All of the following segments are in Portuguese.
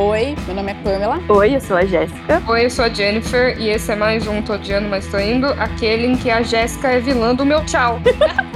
Oi, meu nome é Pamela. Oi, eu sou a Jéssica. Oi, eu sou a Jennifer e esse é mais um Tô Odiando, mas tô indo, aquele em que a Jéssica é vilã do meu tchau.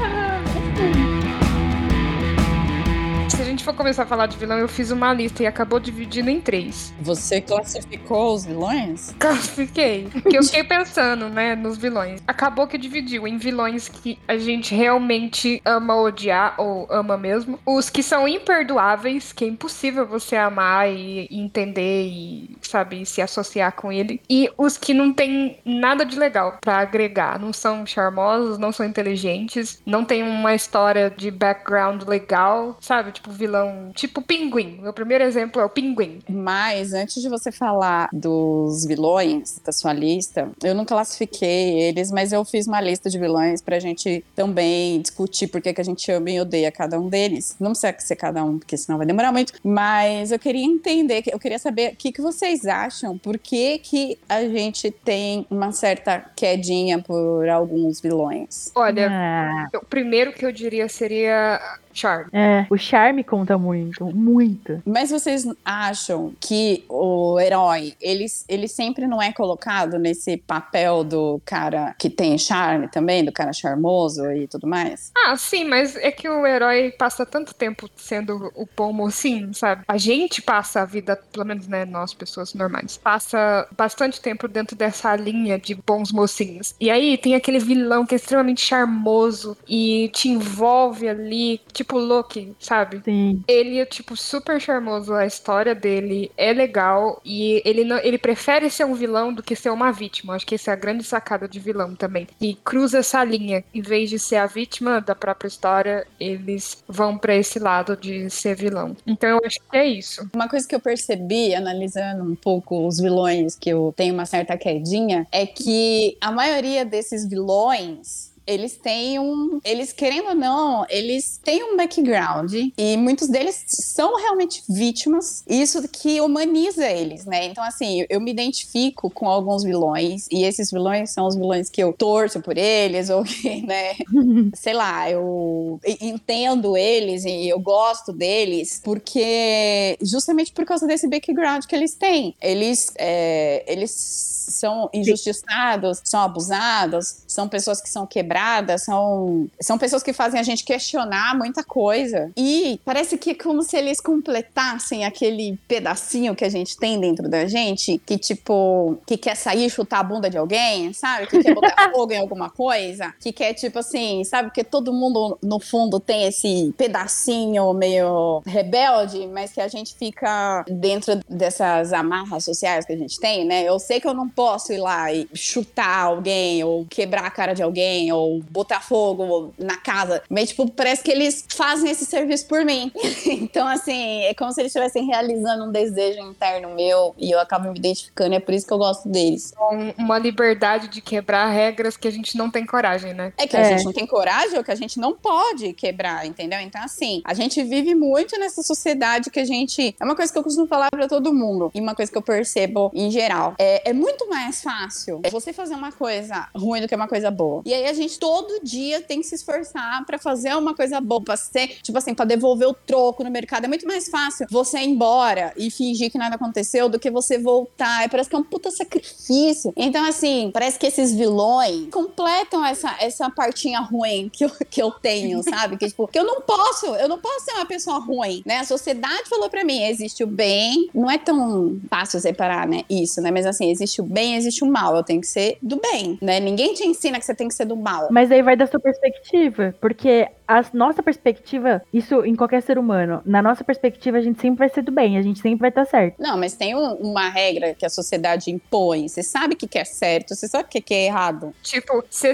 for começar a falar de vilão, eu fiz uma lista e acabou dividindo em três. Você classificou os vilões? Classifiquei. Porque eu fiquei pensando, né, nos vilões. Acabou que dividiu em vilões que a gente realmente ama odiar, ou ama mesmo. Os que são imperdoáveis, que é impossível você amar e entender e, sabe, se associar com ele. E os que não tem nada de legal pra agregar. Não são charmosos, não são inteligentes, não tem uma história de background legal, sabe? Tipo vilão, tipo pinguim. Meu primeiro exemplo é o pinguim. Mas antes de você falar dos vilões da sua lista, eu não classifiquei eles, mas eu fiz uma lista de vilões pra gente também discutir por que que a gente ama e odeia cada um deles. Não precisa ser cada um, porque senão vai demorar muito. Mas eu queria entender, eu queria saber o que, que vocês acham, por que, que a gente tem uma certa quedinha por alguns vilões. Olha, Ah, o primeiro que eu diria seria Charme. é, o charme conta muito, muito. Mas vocês acham que o herói, ele, ele sempre não é colocado nesse papel do cara que tem charme também, do cara charmoso e tudo mais? Ah, sim, mas é que o herói passa tanto tempo sendo o bom mocinho, sabe? A gente passa a vida, pelo menos, né, nós, pessoas normais, passa bastante tempo dentro dessa linha de bons mocinhos. E aí tem aquele vilão que é extremamente charmoso e te envolve ali, tipo Loki, sabe? Sim. Ele é, tipo, super charmoso. A história dele é legal. E ele, não, ele prefere ser um vilão do que ser uma vítima. Acho que essa é a grande sacada de vilão também. E cruza essa linha. Em vez de ser a vítima da própria história, eles vão pra esse lado de ser vilão. Então eu acho que é isso. Uma coisa que eu percebi, analisando um pouco os vilões, que eu tenho uma certa quedinha, é que a maioria desses vilões. Eles têm um. Eles, querendo ou não, eles têm um background. E muitos deles são realmente vítimas. Isso que humaniza eles, né? Então, assim, eu me identifico com alguns vilões. E esses vilões são os vilões que eu torço por eles, ou que, né? sei lá, eu entendo eles e eu gosto deles, porque justamente por causa desse background que eles têm. Eles, é, eles são injustiçados, são abusados, são pessoas que são quebradas, são, são pessoas que fazem a gente questionar muita coisa. E parece que é como se eles completassem aquele pedacinho que a gente tem dentro da gente, que tipo, que quer sair e chutar a bunda de alguém, sabe? Que quer botar fogo em alguma coisa, que quer tipo assim, sabe? Porque todo mundo no fundo tem esse pedacinho meio rebelde, mas que a gente fica dentro dessas amarras sociais que a gente tem, né? Eu sei que eu não posso ir lá e chutar alguém, ou quebrar a cara de alguém, ou botar fogo na casa. Mas, tipo, parece que eles fazem esse serviço por mim. então, assim, é como se eles estivessem realizando um desejo interno meu e eu acabo me identificando. É por isso que eu gosto deles. Um- uma liberdade de quebrar regras que a gente não tem coragem, né? É que a É. gente não tem coragem ou que a gente não pode quebrar, entendeu? Então, assim, a gente vive muito nessa sociedade que a gente. É uma coisa que eu costumo falar pra todo mundo. E uma coisa que eu percebo em geral. É, é muito mais fácil você fazer uma coisa ruim do que uma coisa boa. E aí a gente todo dia tem que se esforçar pra fazer uma coisa boa, pra ser, tipo assim, pra devolver o troco no mercado. É muito mais fácil você ir embora e fingir que nada aconteceu do que você voltar. E parece que é um puta sacrifício. Então, assim, parece que esses vilões completam essa, essa partinha ruim que eu, que eu tenho, sabe? Que, tipo, que eu não posso, eu não posso ser uma pessoa ruim, né? A sociedade falou pra mim, existe o bem, não é tão fácil separar, né? Isso, né? Mas assim, existe o bem, existe o mal. Eu tenho que ser do bem, né? Ninguém te ensina que você tem que ser do mal. Mas aí vai da sua perspectiva, porque a nossa perspectiva, isso em qualquer ser humano, na nossa perspectiva a gente sempre vai ser do bem, a gente sempre vai estar certo. Não, mas tem um- uma regra que a sociedade impõe. Você sabe o que que é certo, você sabe o que que é errado. Tipo, você,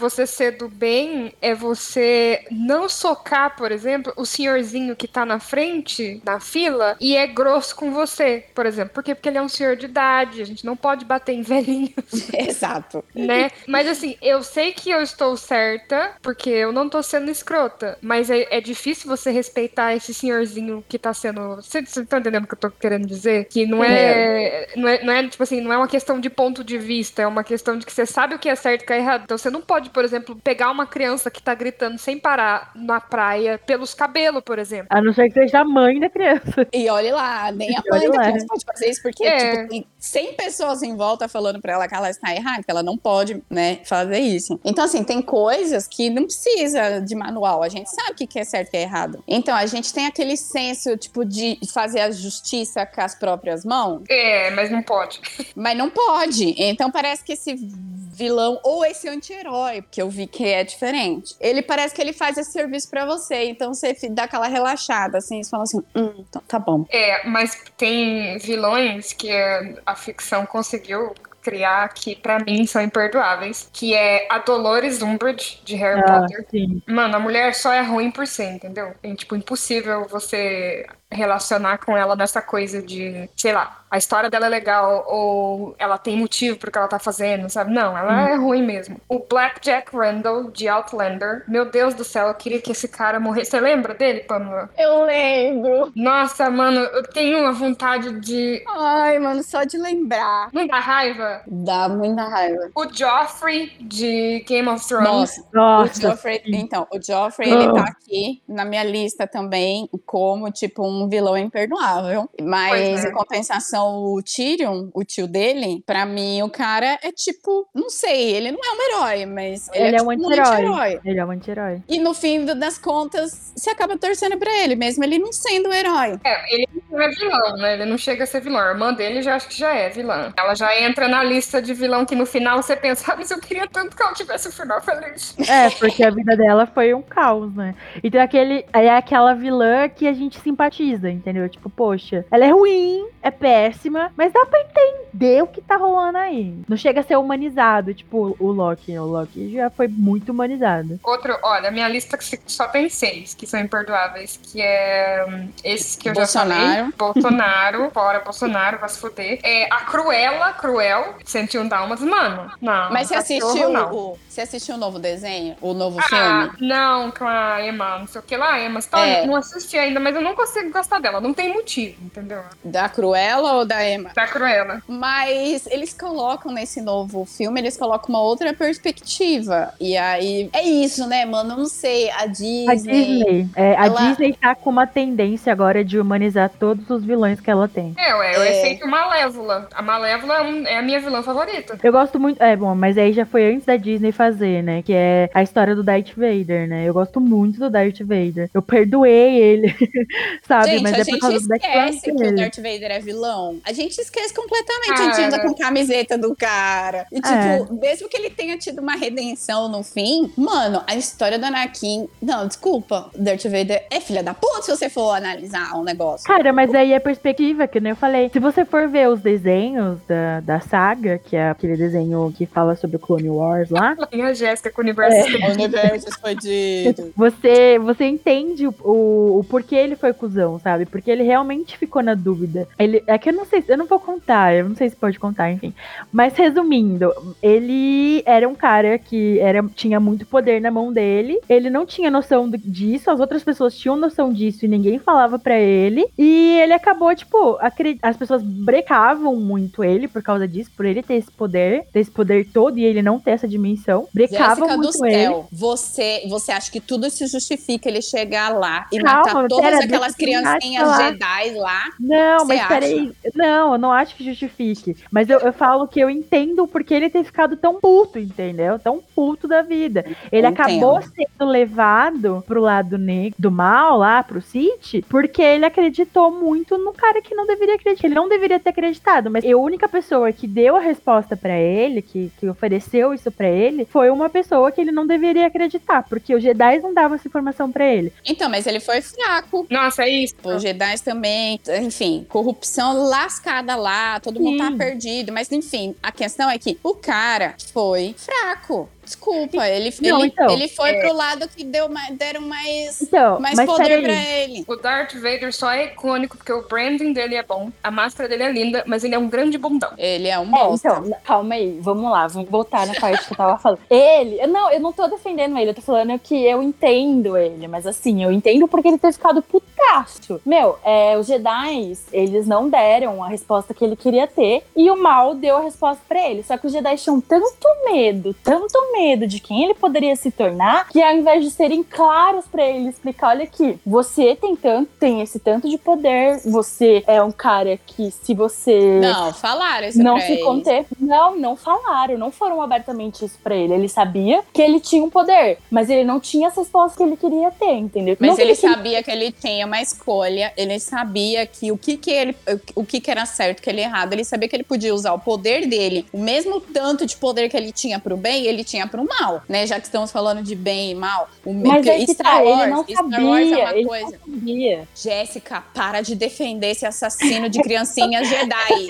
você ser do bem é você não socar, por exemplo, o senhorzinho que tá na frente, na fila, e é grosso com você, por exemplo. Por quê? Porque ele é um senhor de idade, a gente não pode bater em velhinho, Exato. né? Mas assim, eu sei que eu estou certa, porque eu não tô sendo escrota. Mas é, é difícil você respeitar esse senhorzinho que tá sendo. Vocês estão entendendo o que eu tô querendo dizer? Que não é, não é. Não é, tipo assim, não é uma questão de ponto de vista, é uma questão de que você sabe o que é certo e o que é errado. Então você não pode, por exemplo, pegar uma criança que tá gritando sem parar na praia pelos cabelos, por exemplo. A não ser que seja a mãe da criança. E olhe lá, nem a mãe da criança pode fazer isso, porque É. tipo, tem 100 pessoas em volta falando pra ela que ela está errada, que ela não pode, né, fazer isso. Então, assim, tem coisas que não precisa de manual, a gente sabe o que é certo e é errado. Então, a gente tem aquele senso, tipo, de fazer a justiça com as próprias mãos, É, mas não pode. mas não pode. Então, parece que esse vilão ou esse anti-herói, que eu vi que é diferente, ele parece que ele faz esse serviço pra você, então você dá aquela relaxada, assim, você fala assim, hum, então tá bom. É, mas tem vilões que a ficção conseguiu criar que pra mim são imperdoáveis, que é a Dolores Umbridge de Harry Ah, Potter. sim. Mano, a mulher só é ruim por ser, entendeu? É tipo impossível você relacionar com ela nessa coisa de, sei lá, a história dela é legal ou ela tem motivo pro que ela tá fazendo, sabe? Não, ela é ruim mesmo. O Black Jack Randall de Outlander, meu Deus do céu, eu queria que esse cara morresse. Você lembra dele, Pamela? Eu lembro. Nossa, mano, eu tenho uma vontade de. Ai, mano, só de lembrar. Não dá raiva? Dá muita raiva. O Joffrey de Game of Thrones. Nossa, o Nossa. Joffrey, então, o Joffrey, ele tá aqui na minha lista também como, tipo, um vilão imperdoável. Mas, Pois é. em compensação, o Tyrion, o tio dele, pra mim, o cara é tipo, não sei, ele não é um herói, mas ele, Ele é, é um tipo, um anti-herói. Ele é um anti-herói. E no fim das contas, você acaba torcendo pra ele, mesmo ele não sendo um herói. É, ele não é vilão, né? Ele não chega a ser vilão. A irmã dele já acho que já é vilã. Ela já entra na lista de vilão que no final você pensa, ah, mas eu queria tanto que ela tivesse o final feliz. É, porque a vida dela foi um caos, né? E tem aquele. É aquela vilã que a gente simpatiza, entendeu? Tipo, poxa, ela é ruim, é péssima, mas dá pra entender o que tá rolando aí. Não chega a ser humanizado, tipo o Loki. O Loki já foi muito humanizado. Outro, olha, minha lista só tem seis que são imperdoáveis, que é hum, esses que eu já Bolsonaro. falei. Bolsonaro, fora Bolsonaro, vai se fuder. É, a Cruella, Cruel, 101 Dálmatas, mano, não. Mas você assistiu não. o, você assistiu o novo desenho? O novo Ah, filme? não, com a Emma, não sei o que lá, Emma Stone, É. não assisti ainda, mas eu não consigo gostar dela, não tem motivo, entendeu? Da Cruella ou da Emma? Da Cruella. Mas eles colocam nesse novo filme, eles colocam uma outra perspectiva. E aí. É isso, né, mano? Eu não sei. A Disney. A Disney. é, a ela- Disney tá com uma tendência agora de humanizar todos os vilões que ela tem. É, ué, o É. efeito Malévola. A Malévola é, um- é a minha vilã favorita. Eu gosto muito. É, bom, mas aí já foi antes da Disney fazer, né? Que é a história do Darth Vader, né? Eu gosto muito do Darth Vader. Eu perdoei ele, sabe? Gente, mas a é gente esquece que o dele. Darth Vader é vilão. A gente esquece completamente. A gente Cara. anda com camiseta do cara. E, tipo, É. mesmo que ele tenha tido uma redenção no fim, mano, a história do Anakin. Não, desculpa. O Darth Vader é filha da puta se você for analisar um negócio. Cara, mas aí é perspectiva, que nem eu falei. Se você for ver os desenhos da, da saga, que é aquele desenho que fala sobre o Clone Wars lá, E a Jéssica com o universo. É. O universo foi dito. você, você entende o, o, o porquê ele foi cuzão, sabe? Porque ele realmente ficou na dúvida. Ele, é que eu não sei, eu não vou contar, eu não sei se pode contar, enfim. Mas resumindo, ele era um cara que era, tinha muito poder na mão dele. Ele não tinha noção disso, as outras pessoas tinham noção disso e ninguém falava pra ele. E ele acabou, tipo, as pessoas brecavam muito ele por causa disso, por ele ter esse poder, ter esse poder todo e ele não ter essa dimensão. Brecavam Jéssica do muito ele. céu, você, você acha que tudo se justifica ele chegar lá e Calma, matar todas aquelas deixa criancinhas falar. Jedi lá? Não, mas acha? peraí. Não, eu não acho que justifique. Mas eu, eu falo que eu entendo porque ele ter ficado tão puto, entendeu? Tão puto da vida. Ele Eu acabou entendo. sendo levado pro lado negro do mal, lá, pro City, porque ele acreditou muito no cara que não deveria acreditar. Ele não deveria ter acreditado, mas a única pessoa que deu a resposta pra ele, que, que ofereceu isso pra ele, foi uma pessoa que ele não deveria acreditar, porque os Jedi não davam essa informação pra ele. Então, mas ele foi fraco. Nossa, é isso. Os Jedi também, enfim, opção lascada lá, todo mundo tá perdido. Mas enfim, a questão é que o cara foi fraco. Desculpa, ele, Não, ele, então, ele foi é. pro lado que deu mais, deram mais, Então, mais mas poder pra ele. O Darth Vader só é icônico porque o branding dele é bom, a máscara dele é linda, mas ele é um grande bundão. Ele é um É, bosta. então, calma aí, vamos lá, vamos voltar na parte que eu tava falando. Ele, não, eu não tô defendendo ele, eu tô falando que eu entendo ele, mas assim, eu entendo porque ele ter ficado putaço. Meu, é, os Jedi, eles não deram a resposta que ele queria ter e o mal deu a resposta pra ele. Só que os Jedi tinham tanto medo, tanto medo de quem ele poderia se tornar, que ao invés de serem claros pra ele explicar, olha aqui, você tem tanto, tem esse tanto de poder, você é um cara que se você Não, falaram isso não se ele. conter. Não, não falaram, não foram abertamente isso pra ele. Ele sabia que ele tinha um poder, mas ele não tinha as respostas que ele queria ter, entendeu? Mas não que ele queria- sabia que ele tinha uma escolha, ele sabia que o que, que ele o que, que era certo, o que ele errado, ele sabia que ele podia usar o poder dele, o mesmo tanto de poder que ele tinha pro bem, ele tinha pro mal, né? Já que estamos falando de bem e mal, o Mas aí que Star tá, ele Wars, não Star Wars é sabia, uma ele coisa. não sabia. Jéssica, para de defender esse assassino de criancinhas Jedi.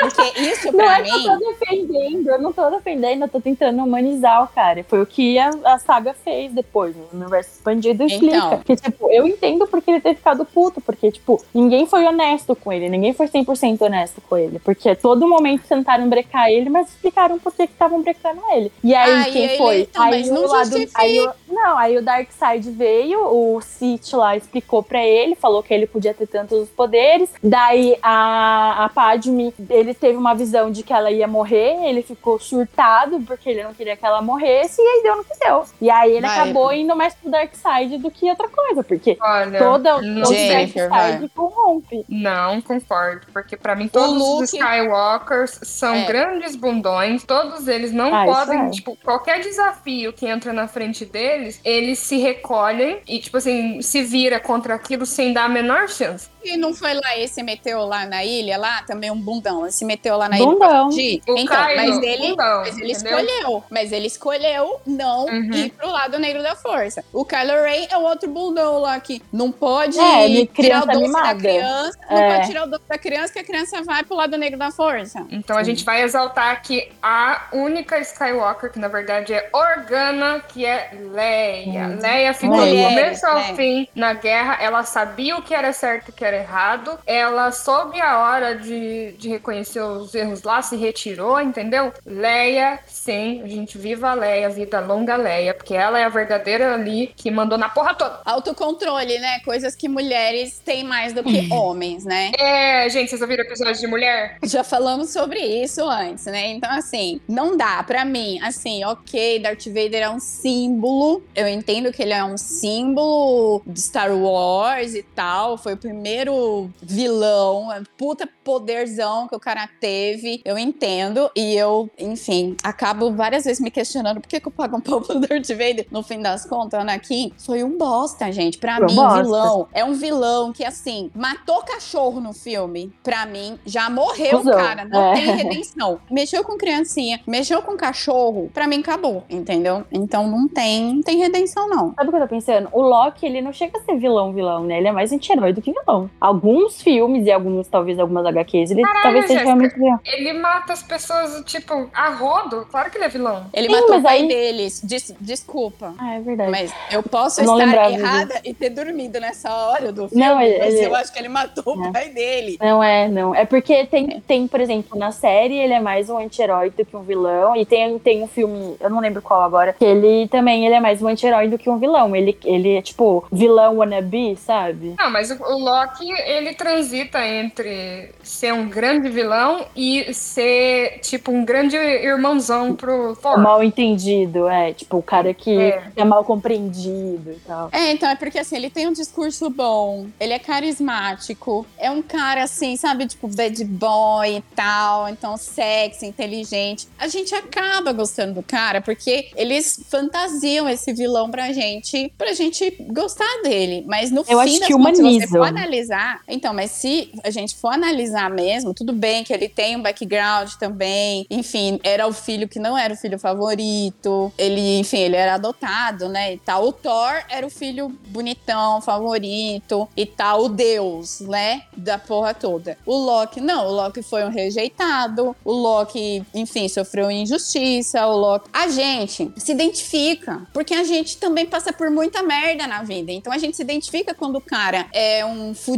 Porque isso Não pra é que eu mim tô defendendo, eu não tô defendendo, eu tô tentando humanizar o cara. Foi o que a, a saga fez depois, no universo expandido explica. Então. Que, tipo, eu entendo porque ele ter ficado puto, porque, tipo, ninguém foi honesto com ele, ninguém foi 100% honesto com ele. Porque todo momento tentaram brecar ele, mas explicaram por que estavam brecando ele. E aí, Ah, e quem ele- foi? então, aí mas o não lado, justifica. aí o- Não, aí o Darkseid veio, o Sith lá explicou pra ele, falou que ele podia ter tantos poderes. Daí a, a Padme, ele teve uma visão de que ela ia morrer, ele ficou surtado porque ele não queria que ela morresse, e aí deu no que deu. E aí ele Vai. acabou indo mais pro Darkseid do que outra coisa, porque Olha, toda, todo sei. Jennifer, Darkseid corrompe. Não concordo, porque pra mim todos Luke- os Skywalkers são É. grandes bundões, todos eles não Ah, podem, é. tipo, qualquer desafio que entra na frente deles, eles se recolhem e, tipo assim, se vira contra aquilo sem dar a menor chance. E não foi lá, ele se meteu lá na ilha, lá também um bundão. Se meteu lá na ilha Bundão. pra fugir. O Então, Kylo, mas ele, bundão, mas ele entendeu? escolheu. Mas ele escolheu não Uhum. ir pro lado negro da força. O Kylo Ren é o outro bundão lá que não pode É, ele tirar o doce mimada. da criança. Não É. pode tirar o doce da criança, que a criança vai pro lado negro da força. Então a gente vai exaltar que a única Skywalker, que na verdade é Organa, que é Leia. Hum. Leia ficou do começo ao né? fim na guerra, ela sabia o que era certo e o que era errado, ela soube a hora de, de reconhecer os erros lá, se retirou, entendeu? Leia, sim, a gente viva a Leia, vida longa Leia, porque ela é a verdadeira ali que mandou na porra toda. Autocontrole, né? Coisas que mulheres têm mais do que homens, né? É, gente, vocês ouviram episódio de mulher? Já falamos sobre isso antes, né? Então, assim, não dá pra mim, assim, ok, Darth Vader é um símbolo. Eu entendo que ele é um símbolo de Star Wars e tal. Foi o primeiro vilão, é um puta poderzão que o cara teve. Eu entendo. E eu, enfim, acabo várias vezes me questionando por que, que eu pago um pau pro Darth Vader. No fim das contas, o Anakin foi um bosta, gente. Pra Foi um mim, bosta. vilão é um vilão que, assim, matou cachorro no filme. Pra mim, já morreu, Cusão, cara. Não é. tem redenção. Mexeu com criancinha, mexeu com cachorro. Pra mim, acabou, entendeu? Então não tem, não tem redenção, não. Sabe o que eu tô pensando? O Loki, ele não chega a ser vilão, vilão, né? Ele é mais anti-herói do que vilão. Alguns filmes e alguns, talvez algumas HQs, ele Caralho, talvez seja Jéssica. realmente vilão. Ele mata as pessoas, tipo, a rodo. Claro que ele é vilão. Ele Sim, matou mas o pai aí- deles. Des- desculpa. Ah, é verdade. Mas eu posso Eu não estar errada e ter dormido nessa hora do filme, Não, mas ele- eu acho que ele matou o É. pai dele. Não é, não. É porque tem, tem, por exemplo, na série ele é mais um anti-herói do que um vilão. E tem, tem um filme, eu não lembro qual agora, que ele também ele é mais um anti-herói do que um vilão. Ele, ele é tipo vilão wannabe, sabe? Não, mas o, o Loki, ele transita entre ser um grande vilão e ser, tipo, um grande irmãozão pro Thor. Mal entendido, é. Tipo, o cara que É. é, mal compreendido e tal. É, então é porque assim, ele tem um discurso bom, ele é carismático, é um cara assim, sabe, tipo bad boy e tal, então sexy, inteligente. A gente acaba gostando do cara porque eles fantasiam esse vilão pra gente, pra gente gostar dele. Mas no Eu fim acho das que contas, você humanizam. for analisar. Então, mas se a gente for analisar mesmo, tudo bem que ele tem um background também. Enfim, era o filho que não era o filho favorito. Ele, enfim, ele era adotado, né? E tal. O Thor era o filho bonitão, favorito e tal, o deus, né? Da porra toda. O Loki, não. O Loki foi um rejeitado. O Loki, enfim, sofreu injustiça. O Loki. A gente se identifica, porque a gente também passa por muita merda na vida. Então a gente se identifica quando o cara é um fudido,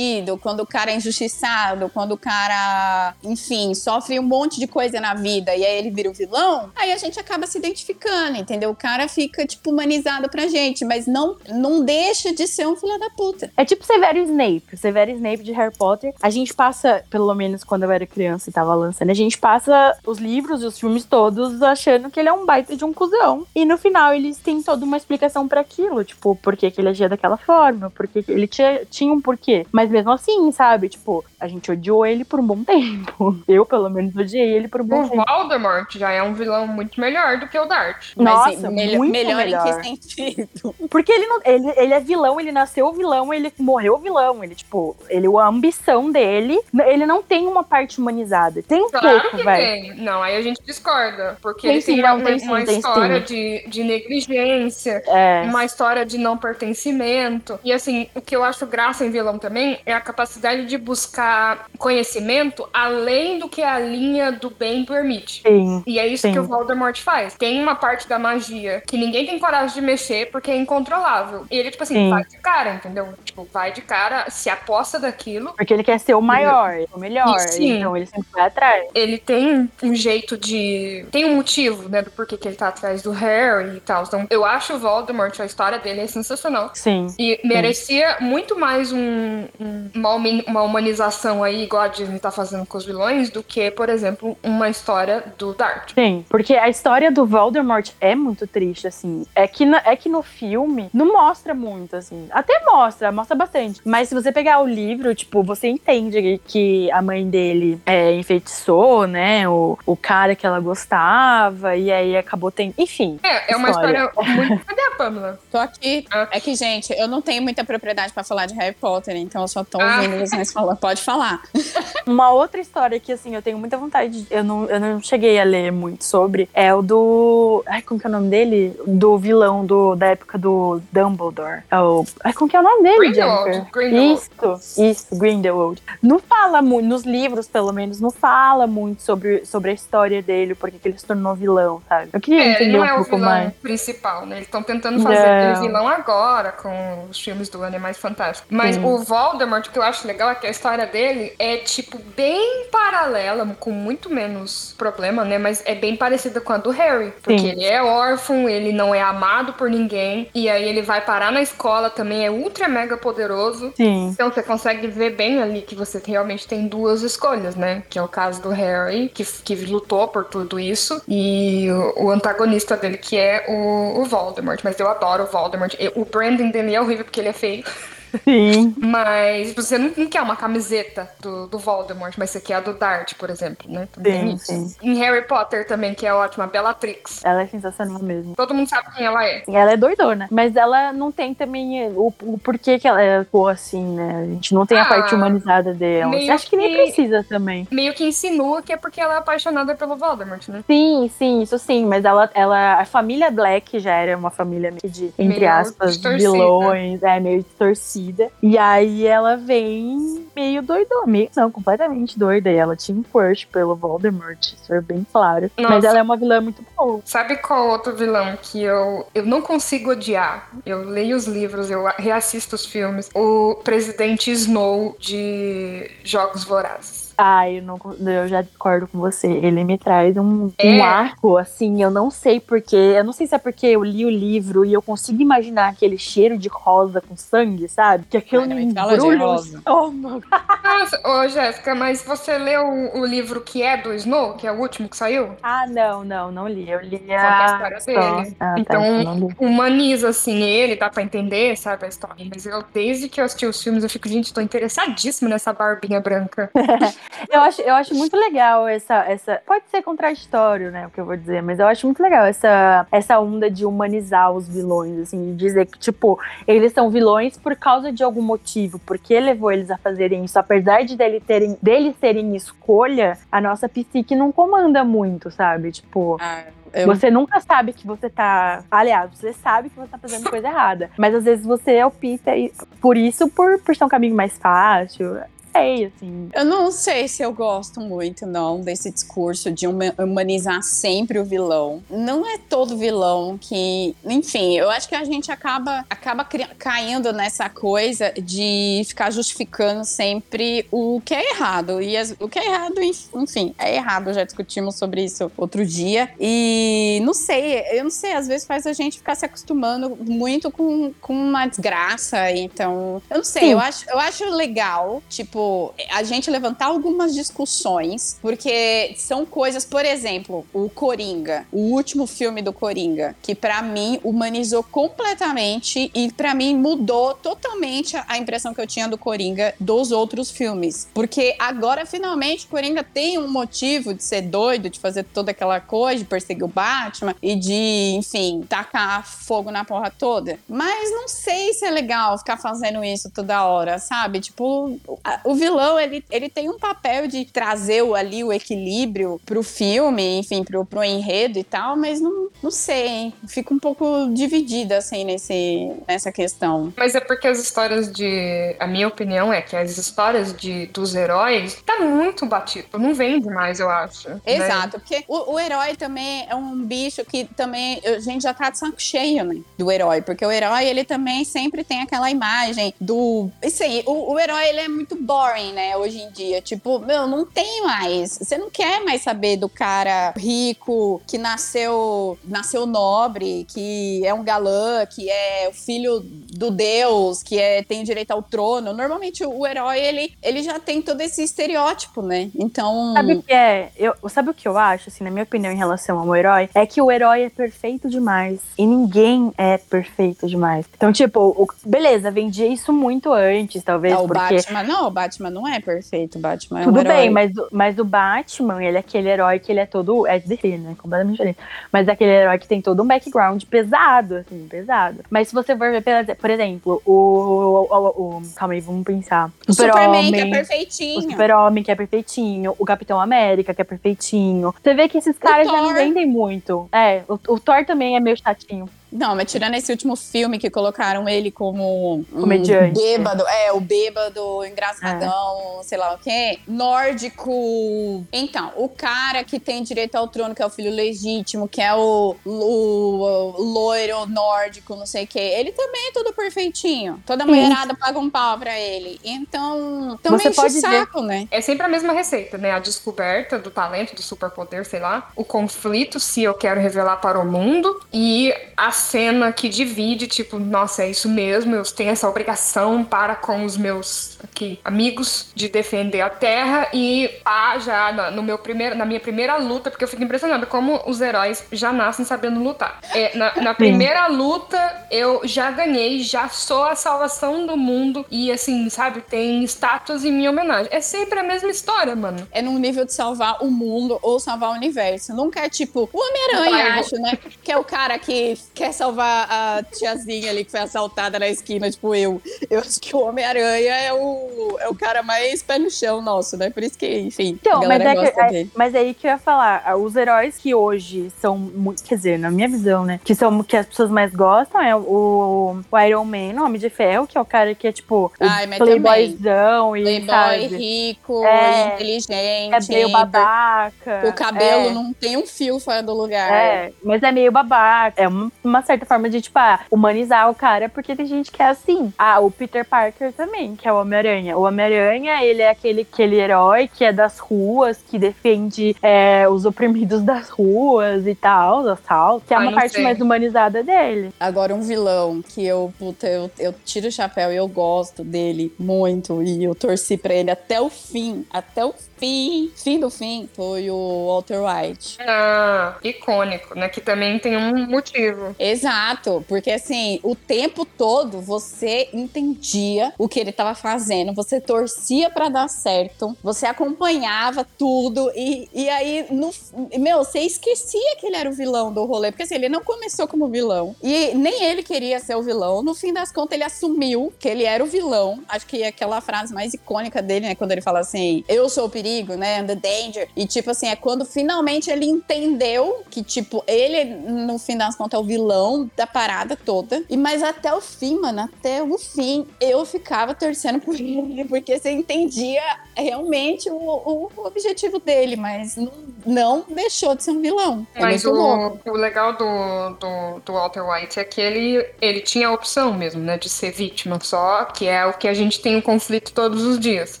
quando o cara é injustiçado, quando o cara, enfim, sofre um monte de coisa na vida e aí ele vira o vilão, aí a gente acaba se identificando, entendeu? O cara fica, tipo, humanizado pra gente, mas não, não deixa de ser um filho da puta. É tipo Severo Snape. Severo Snape de Harry Potter. A gente passa, pelo menos quando eu era criança e tava lançando, a gente passa os livros e os filmes todos achando que ele é um baita de um cuzão. E no final eles têm toda uma explicação para aquilo, tipo, por que, que ele agia daquela forma, por que ele tinha, tinha um porquê. Mas mesmo assim, sabe? Tipo, a gente odiou ele por um bom tempo. Eu, pelo menos, odiei ele por um bom O tempo. Voldemort já é um vilão muito melhor do que o Dart. Mas Nossa, melhor, muito melhor, melhor. em que sentido? Porque ele, não, ele, ele é vilão, ele nasceu vilão, ele morreu vilão. Ele, tipo, ele, a ambição dele, ele não tem uma parte humanizada. Tem um Claro pouco, que velho. tem. Não, aí a gente discorda. Porque Tem ele sim, tem não, uma, tem sim, uma tem história sim. de, de negligência, É. uma história de não pertencimento. E assim, o que eu acho graça em vilão também é a capacidade de buscar conhecimento além do que a linha do bem permite. Sim. E é isso Sim. que o Voldemort faz. Tem uma parte da magia que ninguém tem coragem de mexer porque é incontrolável. E ele, tipo assim, Sim. vai de cara, entendeu? Tipo, vai de cara, se aposta daquilo. Porque ele quer ser o maior, o melhor. Sim. Então ele sempre vai atrás. Ele tem um jeito de. Tem um motivo, né, do porquê que ele tá atrás do Harry e tal. Então, eu acho o Voldemort, a história dele é sensacional. Sim. E merecia muito mais um, um- uma, uma humanização aí, igual a Disney tá fazendo com os vilões, do que, por exemplo, uma história do Dart. Sim, porque a história do Voldemort é muito triste, assim. É que, na- é que no filme não mostra muito, assim. Até mostra, mostra bastante. Mas se você pegar o livro, tipo, você entende que a mãe dele é, enfeitiçou, né? O, o cara que ela gostava, e aí acabou tendo. Enfim. É, é uma História. história muito. Cadê a Pamela? Tô aqui. Ah. É que, gente, eu não tenho muita propriedade pra falar de Harry Potter, então eu só tô Ah. ouvindo vocês falar. Pode falar. Uma outra história que, assim, eu tenho muita vontade. de- Eu não, eu não cheguei a ler muito sobre. É o do. Ai, como que é o nome dele? Do vilão do, da época do Dumbledore. É o. Ai, como que é o nome dele, Grindelwald, Jennifer? Grindelwald. Isso, isso, Grindelwald. Não fala muito, nos livros, pelo menos, não fala muito sobre, sobre a história dele, porque que ele se tornou vilão, sabe? Eu queria É, ele entender não um é o pouco vilão mais. principal, né? Eles estão tentando fazer Não. ele vilão agora com os filmes do Animais Fantásticos. Mas Sim. o Voldemort, o que eu acho legal é que a história dele é, tipo, bem paralela, com muito menos problema, né? Mas é bem parecida com a do Harry. Porque Sim. ele é órfão, ele não é amado por ninguém. E aí ele vai parar na escola também, é ultra mega poderoso. Sim. Então você consegue ver bem ali que você realmente tem duas escolhas, né? Que é o caso do Harry, que, que lutou por tudo isso, e o, o antagonista dele, que é o, o Voldemort. Mas eu adoro o Voldemort. O branding dele é horrível porque ele é feio. Sim. Mas você não, não quer uma camiseta do, do Voldemort, mas você quer a do Dart, por exemplo, né? Também Sim, isso. Em Harry Potter também, que é ótima, a Bellatrix. Ela é sensacional mesmo. Todo mundo sabe quem ela é. Ela é doidona, mas ela não tem também o, o porquê que ela é boa assim, né? A gente não tem a Ah, parte humanizada dela. Acho que nem que- precisa também. Meio que insinua que é porque ela é apaixonada pelo Voldemort, né? Sim, sim, isso sim, mas ela, ela, a família Black já era uma família meio de, entre Meio aspas, distorcida. vilões, é, meio distorcida. E aí ela vem meio doidona, meio, não, completamente doida. E ela tinha um crush pelo Voldemort, isso é bem claro. Mas Nossa. ela é uma vilã muito boa. Sabe qual outro vilão que eu, eu não consigo odiar? Eu leio os livros, eu reassisto os filmes. O presidente Snow de Jogos Vorazes. Ai, eu, não, eu já discordo com você. Ele me traz um, É. um arco, assim, eu não sei porquê. Eu não sei se é porque eu li o livro e eu consigo imaginar aquele cheiro de rosa com sangue, sabe? Que aquilo Ai, não me embrulha o estômago. Nossa, ô Jéssica, mas você leu o, o livro que é do Snow, que é o último que saiu? Ah, não, não, não li. Eu li a a história dele. Ah, tá, Então. Humaniza, assim, ele, dá pra entender, sabe, a história. Mas eu, desde que eu assisti os filmes, eu fico, gente, tô interessadíssima nessa barbinha branca. Eu acho, eu acho muito legal essa, essa. Pode ser contraditório, né? O que eu vou dizer, mas eu acho muito legal essa, essa onda de humanizar os vilões, assim, de dizer que, tipo, eles são vilões por causa de algum motivo, porque levou eles a fazerem isso. Apesar de dele terem, deles terem escolha, a nossa psique não comanda muito, sabe? Tipo. Ah, eu- Você nunca sabe que você tá. Aliás, você sabe que você tá fazendo coisa errada. Mas às vezes você opta e- por isso por, por ser um caminho mais fácil. Sei, assim. Eu não sei se eu gosto muito, não, desse discurso de huma- humanizar sempre o vilão. Não é todo vilão que. Enfim, eu acho que a gente acaba, acaba caindo nessa coisa de ficar justificando sempre o que é errado. E as- o que é errado, enf- enfim, é errado. Já discutimos sobre isso outro dia. E não sei, eu não sei, às vezes faz a gente ficar se acostumando muito com, com uma desgraça. Então, eu não sei, Sim. eu acho, eu acho legal, tipo, a gente levantar algumas discussões, porque são coisas, por exemplo, o Coringa, o último filme do Coringa, que pra mim humanizou completamente e pra mim mudou totalmente a- impressão que eu tinha do Coringa dos outros filmes. Porque agora, finalmente, Coringa tem um motivo de ser doido, de fazer toda aquela coisa, de perseguir o Batman e de, enfim, tacar fogo na porra toda. Mas não sei se é legal ficar fazendo isso toda hora, sabe? Tipo, o vilão, ele, ele tem um papel de trazer o- ali o equilíbrio pro filme, enfim, pro, pro enredo e tal, mas não, não sei, hein? Fico um pouco dividida, assim, nesse, nessa questão. Mas é porque as histórias de. A minha opinião é que as histórias de, dos heróis tá muito batido. Não vende mais, eu acho. né? Exato, porque o, o herói também é um bicho que também a gente já tá de saco cheio, né? Do herói, porque o herói ele também sempre tem aquela imagem do. Isso aí, o, o herói ele é muito boring, né? Hoje em dia. Tipo, meu, não tem mais. Você não quer mais saber do cara rico que nasceu, nasceu nobre, que é um galã, que é o filho do Deus, que é, tem direito ao trono. Normalmente o, o herói ele, ele já tem todo esse estereótipo, né? Então. Sabe o que é? Eu, sabe o que eu acho, assim, na minha opinião, em relação ao herói? É que o herói é perfeito demais. E ninguém é perfeito demais. Então, tipo, o- beleza, vendia isso muito antes, talvez, Não, o porque. Batman, não, o Batman não é perfeito. O Batman é Tudo um herói. bem, mas, o- mas o Batman, ele é aquele herói que ele é todo. É DC, né? Completamente diferente. Mas é aquele herói que tem todo um background pesado, assim, pesado. Mas se você for ver, por exemplo, o. o, o- o- calma aí, vamos pensar. O Superman, que é perfeitinho. O Super-Homem, que é perfeitinho. O Capitão América, que é perfeitinho. Você vê que esses caras já não vendem muito. É, o, o Thor também é meio chatinho. Não, mas tirando esse último filme que colocaram ele como um Comediante. bêbado, é, o bêbado engraçadão, sei lá o quê, nórdico. Então, o cara que tem direito ao trono, que é o filho legítimo, que é o, o, o loiro nórdico, não sei o quê, ele também é tudo perfeitinho. Toda Sim. mulherada paga um pau pra ele. Então, também Você enche pode o ver- saco, né? É sempre a mesma receita, né? A descoberta do talento, do superpoder, sei lá. O conflito, se eu quero revelar para o mundo. E a cena que divide, tipo, nossa, é isso mesmo, eu tenho essa obrigação para com os meus aqui, amigos de defender a Terra. E pá, já na, no meu primeiro, na minha primeira luta, porque eu fico impressionada como os heróis já nascem sabendo lutar. É, na, na primeira luta, eu já ganhei, já sou a salvação do mundo. E assim, sabe, tem estátuas em minha homenagem. É sempre a mesma história, mano. é num nível de salvar o mundo ou salvar o universo. Nunca é tipo o Homem-Aranha, acho, né? Que é o cara que quer salvar a tiazinha ali que foi assaltada na esquina, tipo eu. Eu acho que o Homem-Aranha é o, é o cara mais pé no chão nosso, né? Por isso que, enfim, Então, mas é, que, é- mas é aí que eu ia falar. Os heróis que hoje são muito. Quer dizer, na minha visão, né? Que são que as pessoas mais gostam é o, o Iron Man, o Homem de Ferro, que é o cara que é tipo. Ai, playboyzão e. Playboy, sabe, rico, É, inteligente. é meio babaca. O cabelo é. não tem um fio fora do lugar. É, mas é meio babaca. É uma, uma certa forma de, tipo, ah, humanizar o cara, porque tem gente que é assim. Ah, o Peter Parker também, que é o Homem-Aranha. O Homem-Aranha, ele é aquele, aquele herói que é das ruas, que defende é, os oprimidos das ruas e tal, assalto, que é Ai, uma parte sei. mais humanizada dele. Agora, um vilão que eu, puta, eu, eu tiro o chapéu e eu gosto dele muito. E eu torci pra ele até o fim. Até o fim. Fim do fim. Foi o Walter White. Ah, icônico, né? Que também tem um motivo. Exato, porque assim, o tempo todo você entendia o que ele tava fazendo, você torcia pra dar certo, você acompanhava tudo e, e aí, no, meu, você esquecia que ele era o vilão do rolê, porque assim, ele não começou como vilão e nem ele queria ser o vilão. No fim das contas, ele assumiu que ele era o vilão. Acho que aquela frase mais icônica dele, né, quando ele fala assim: Eu sou o perigo, né, the danger. E tipo assim, é quando finalmente ele entendeu que, tipo, ele, no fim das contas, é o vilão da parada toda. E mas até o fim, mano, até o fim, eu ficava torcendo por ele, porque você entendia realmente o, o objetivo dele, mas não, não deixou de ser um vilão. É Mas o, louco. o legal do, do, do Walter White é que ele, ele tinha a opção mesmo, né, de ser vítima só, que é o que a gente tem um conflito todos os dias,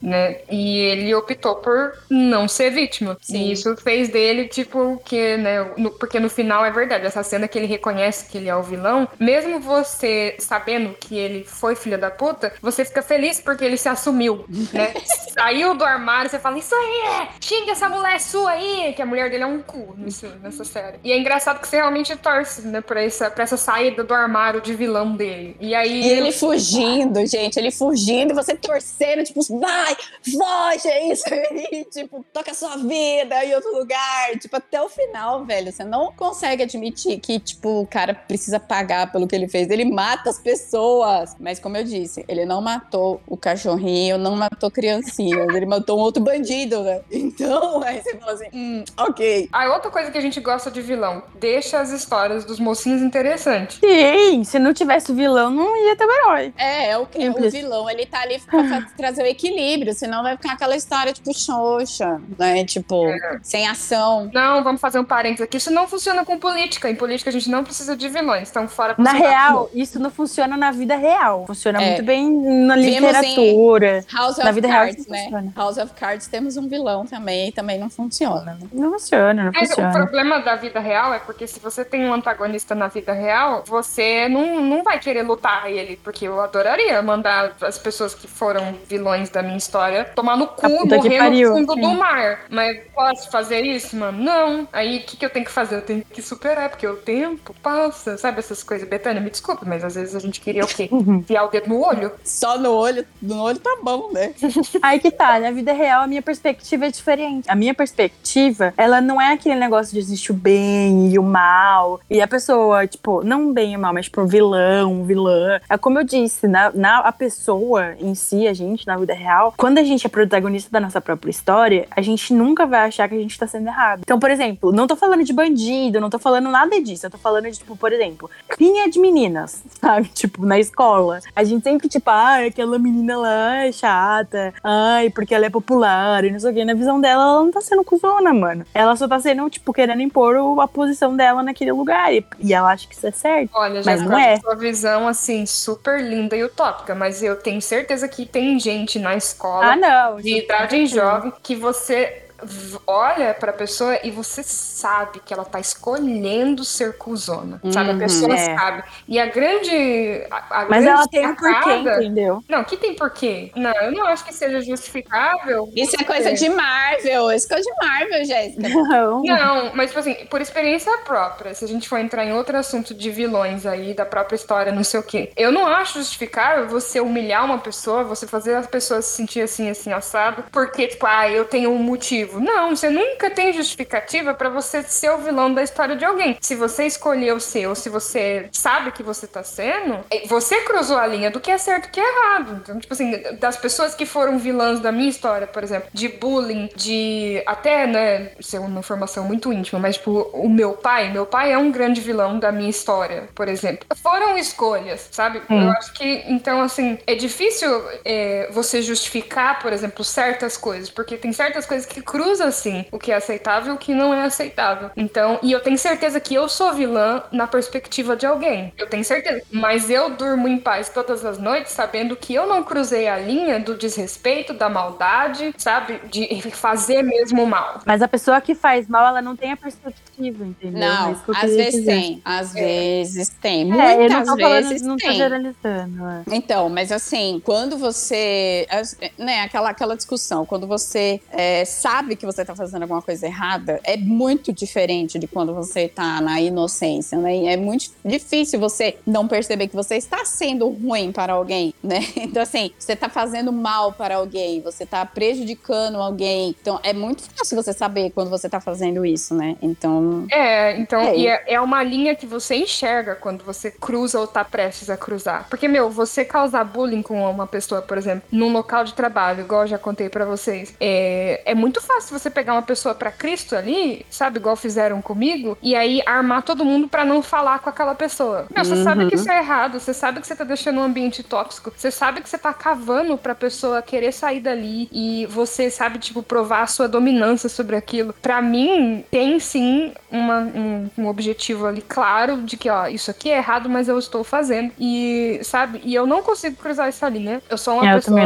né? E ele optou por não ser vítima. Sim. E isso fez dele, tipo, que, né, no- porque no final é verdade, essa cena que ele reconhece que ele é o vilão, mesmo você sabendo que ele foi filho da puta, você fica feliz porque ele se assumiu, né? Saiu do armário, você fala, isso aí, xinga essa mulher sua aí, que a mulher dele é um cu nessa série. E é engraçado que você realmente torce, né, pra essa, pra essa saída do armário de vilão dele. E aí... E ele fugindo, gente, ele fugindo, e você torcendo, tipo, vai, foge, é isso aí, tipo, toca a sua vida em outro lugar, tipo, até o final, velho, você não consegue admitir que, tipo, o cara precisa pagar pelo que ele fez, ele mata as pessoas, mas como eu disse, ele não matou o cachorrinho, não matou criancinhas, ele matou um outro bandido, né, então, aí você fala assim, hum, ok. A outra coisa que a gente gosta de vilão, deixa as histórias dos mocinhos interessantes. Sim, se não tivesse o vilão, não ia ter o herói. É, é o que o vilão, ele tá ali pra fa- trazer o equilíbrio, senão vai ficar aquela história tipo xoxa, né? Tipo, sem ação. Não, vamos fazer um parênteses aqui. Isso não funciona com política. Em política a gente não precisa de vilões. Estão fora Na real, isso não funciona na vida real. Funciona É. muito bem na literatura. House Na of vida real Cards, isso né? funciona. House of Cards temos um vilão também, e também não funciona. né? Não funciona, não Mas o funciona. problema da vida real é porque se você tem um antagonista na vida real, você não, não vai querer lutar ele. Porque eu adoraria mandar as pessoas que foram vilões da minha história tomar no cu, morrer no fundo do mar. Mas posso fazer isso, mano? Não. Aí o que, que eu tenho que fazer? Eu tenho que superar, porque o tempo passa. Sabe essas coisas? Betânia, me desculpa, mas às vezes a gente queria o quê? Enfiar o dedo no olho? Só no olho, no olho tá bom, né? Aí que tá, na vida real a minha perspectiva é diferente. A minha perspectiva, ela não é aquele negócio de existir o bem e o mal. E a pessoa, tipo, não o bem e o mal, mas tipo, vilão, vilã. É como eu disse, na, na a pessoa em si, a gente, na vida real, quando a gente é protagonista da nossa própria história, a gente nunca vai achar que a gente tá sendo errado. Então, por exemplo, não tô falando de bandido, não tô falando nada disso. Eu tô falando de, tipo, por exemplo, rinha de meninas, sabe? Tipo, na escola. A gente sempre, tipo, ah, aquela menina lá é chata, ai, porque ela é popular e não sei o quê. Na visão dela, ela não tá sendo cuzona, mano. Ela só tá sendo, tipo, querendo impor a posição dela naquele lugar. E, e ela acha que isso é certo. Olha, Mas já não é. sua visão, assim, super linda e utópica, mas eu tenho certeza que tem gente na escola Ah, não. de idade certeza. Jovem que você olha pra pessoa e você sabe que ela tá escolhendo ser cuzona. Sabe? A Uhum, pessoa é. sabe. E a grande. A, a Mas grande ela tem um porquê, entendeu? Não, que tem porquê? Não, eu não acho que seja justificável. Isso é coisa de Marvel, isso é coisa de Marvel, Jéssica. Não. Não, mas tipo assim, por experiência própria, se a gente for entrar em outro assunto de vilões aí, da própria história, não sei o quê, eu não acho justificável você humilhar uma pessoa, você fazer as pessoas se sentir assim, assim, assado, porque, tipo, ah, eu tenho um motivo. Não, você nunca tem justificativa pra você ser o vilão da história de alguém. Se você escolheu ser, ou se você sabe que você tá sendo, eh, você cruzou a linha do que é certo e o que é errado. Então, tipo assim, das pessoas que foram vilãs da minha história, por exemplo, de bullying, de até, né, isso é uma informação muito íntima, mas tipo, o meu pai, meu pai é um grande vilão da minha história, por exemplo. Foram escolhas, sabe? Eu acho que, então, assim, é difícil é, você justificar, por exemplo, certas coisas, porque tem certas coisas que cruzam, assim, o que é aceitável e o que não é aceitável. Então, e eu tenho certeza que eu sou vilã na perspectiva de alguém. Eu tenho certeza. Mas eu durmo em paz todas as noites sabendo que eu não cruzei a linha do desrespeito, da maldade, sabe? De fazer mesmo mal. Mas a pessoa que faz mal, ela não tem a perspectiva, entendeu? É Não, às vezes dizer. tem, às vezes tem, É, eu não muitas tô falando, vezes não tô tem. generalizando. é. Então, mas assim, quando você. Né, aquela, aquela discussão, quando você é, sabe sabe que você tá fazendo alguma coisa errada, é muito diferente de quando você tá na inocência, né? É muito difícil você não perceber que você está sendo ruim para alguém, né? Então, assim, você tá fazendo mal para alguém, você tá prejudicando alguém. Então, é muito fácil você saber quando você tá fazendo isso, né? Então. É, então, É. e é, é uma linha que você enxerga quando você cruza ou tá prestes a cruzar. Porque, meu, você causar bullying com uma pessoa, por exemplo, num local de trabalho, igual eu já contei pra vocês, é, é muito fácil você pegar uma pessoa pra Cristo ali, sabe, igual fizeram comigo, e aí armar todo mundo pra não falar com aquela pessoa. Meu, você sabe que isso é errado, você sabe que você tá deixando um ambiente tóxico, você sabe que você tá cavando pra pessoa querer sair dali e você sabe, tipo, provar a sua dominância sobre aquilo. Pra mim, tem sim uma- um, um objetivo ali claro de que, ó, isso aqui é errado, mas eu estou fazendo. E, sabe, e eu não consigo cruzar essa linha. Eu sou uma É, pessoa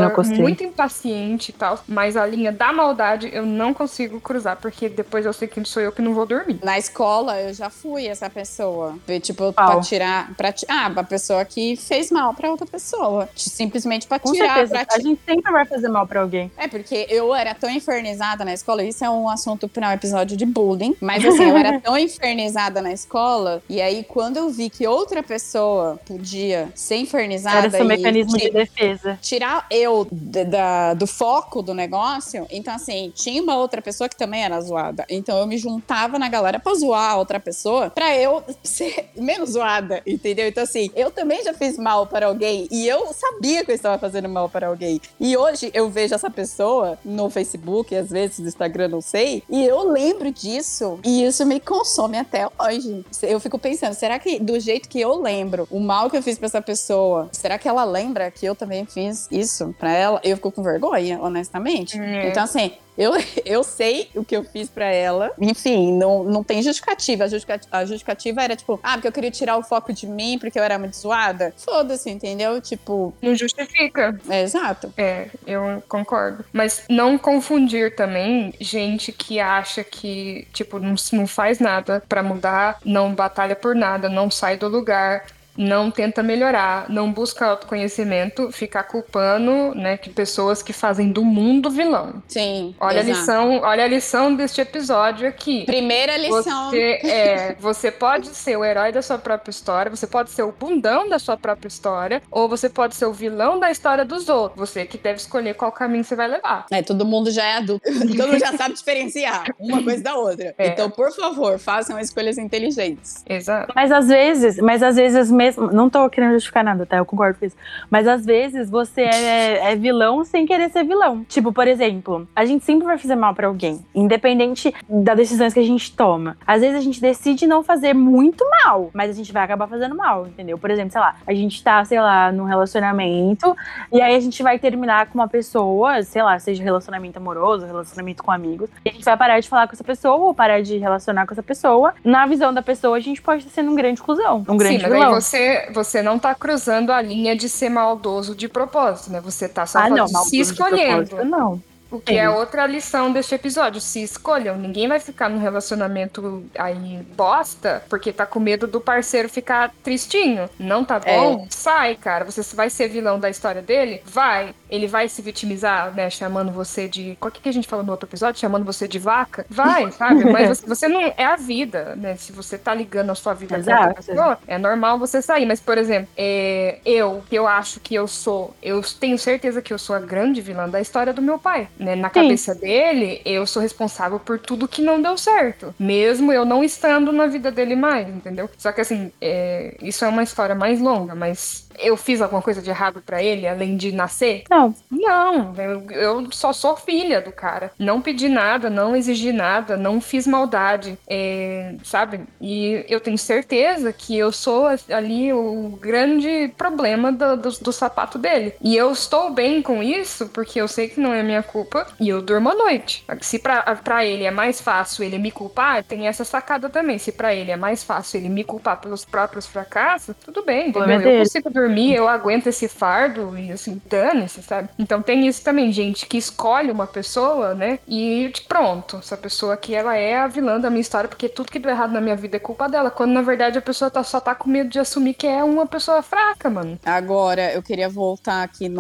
muito impaciente e tal, mas a linha da maldade eu não consigo cruzar, porque depois eu sei que sou eu que não vou dormir. Na escola, eu já fui essa pessoa. Foi, Tipo, Qual? pra tirar. Pra, ah, a pessoa que fez mal pra outra pessoa. Simplesmente pra Com tirar. certeza. pra A gente sempre vai fazer mal pra alguém. É, porque eu era tão infernizada na escola, isso é um assunto para um episódio de bullying, mas assim, eu era tão infernizada na escola, e aí quando eu vi que outra pessoa podia ser infernizada Era seu e mecanismo de defesa. tirar eu d- da- do foco do negócio, então assim, tinha uma outra pessoa que também era zoada. Então eu me juntava na galera pra zoar a outra pessoa, pra eu ser menos zoada, entendeu? Então assim, eu também já fiz mal para alguém e eu sabia que eu estava fazendo mal para alguém. E hoje eu vejo essa pessoa no Facebook, às vezes no Instagram, não sei, e eu lembro disso e isso me consome até hoje. Eu fico pensando, será que do jeito que eu lembro o mal que eu fiz pra essa pessoa, será que ela lembra que eu também fiz isso pra ela? Eu fico com vergonha, honestamente. É. Então, assim, eu, eu sei o que eu fiz pra ela. Enfim, não, não tem justificativa. A, justificativa. a justificativa era tipo, ah, porque eu queria tirar o foco de mim porque eu era muito zoada. Foda-se, entendeu? Tipo, Não justifica. é exato. É, eu concordo. Mas não confundir também gente que acha que, tipo, não, não faz nada pra mudar, não batalha por nada, não sai do lugar. Não tenta melhorar, não busca autoconhecimento, ficar culpando, né, que pessoas que fazem do mundo vilão. Sim. Olha a exato. lição, olha a lição deste episódio aqui. Primeira lição. Você, é, você pode ser o herói da sua própria história, você pode ser o bundão da sua própria história, ou você pode ser o vilão da história dos outros. Você que deve escolher qual caminho você vai levar. É, todo mundo já é adulto. todo mundo já sabe diferenciar uma coisa da outra. É. Então, por favor, façam escolhas inteligentes. Exato. Mas às vezes, mas às vezes mesmo. Não tô querendo justificar nada, tá? Eu concordo com isso. Mas às vezes você é, é vilão sem querer ser vilão. Tipo, por exemplo, a gente sempre vai fazer mal pra alguém, independente das decisões que a gente toma. Às vezes a gente decide não fazer muito mal, mas a gente vai acabar fazendo mal, entendeu? Por exemplo, sei lá, a gente tá, sei lá, num relacionamento, e aí a gente vai terminar com uma pessoa, sei lá, seja relacionamento amoroso, relacionamento com amigos, e a gente vai parar de falar com essa pessoa ou parar de relacionar com essa pessoa. Na visão da pessoa, a gente pode estar sendo um grande cuzão, um grande Sim, mas vilão. aí você, você não tá cruzando a linha de ser maldoso de propósito, né? Você tá só Ah, não, se escolhendo. Não. O que Sim. é outra lição deste episódio. Se escolham, ninguém vai ficar num relacionamento aí bosta porque tá com medo do parceiro ficar tristinho. Não tá bom? Sai, cara. Você vai ser vilão da história dele? Vai. Ele vai se vitimizar, né? Chamando você de. O que, que a gente falou no outro episódio? Chamando você de vaca? Vai, sabe? Mas você, você não. É a vida, né? Se você tá ligando a sua vida com outra pessoa, é normal você sair. Mas, por exemplo, é, eu, que eu acho que eu sou. Eu tenho certeza que eu sou a grande vilã da história do meu pai. Né? Na Sim. cabeça dele, eu sou responsável por tudo que não deu certo. Mesmo eu não estando na vida dele mais, entendeu? Só que assim, é, isso é uma história mais longa, mas eu fiz alguma coisa de errado pra ele, além de nascer? Não. Não, eu, eu só sou filha do cara. Não pedi nada, não exigi nada, não fiz maldade, é, sabe? E eu tenho certeza que eu sou ali o grande problema do, do, do sapato dele. E eu estou bem com isso, porque eu sei que não é minha culpa, e eu durmo à noite. Se pra, pra ele é mais fácil ele me culpar, tem essa sacada também. Se pra ele é mais fácil ele me culpar pelos próprios fracassos, tudo bem, entendeu? Eu consigo dormir, eu aguento esse fardo e assim, dane-se, sabe? Então tem isso também, gente que escolhe uma pessoa, né? E pronto, essa pessoa aqui, ela é a vilã da minha história, porque tudo que deu errado na minha vida é culpa dela. Quando na verdade a pessoa tá, só tá com medo de assumir que é uma pessoa fraca, mano. Agora, eu queria voltar aqui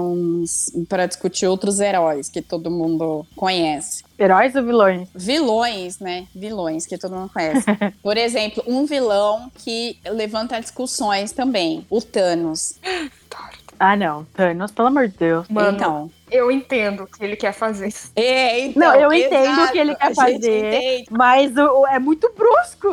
para discutir outros heróis que todo mundo conhece. Heróis ou vilões? vilões, né? Vilões que todo mundo conhece. Por exemplo, um vilão que levanta discussões também, o Thanos. Ah, não. Thanos, pelo amor de Deus. Mano, Então, eu entendo o que ele quer fazer. é, então, Não, eu entendo o que ele quer fazer. Mas o, o- é muito brusco.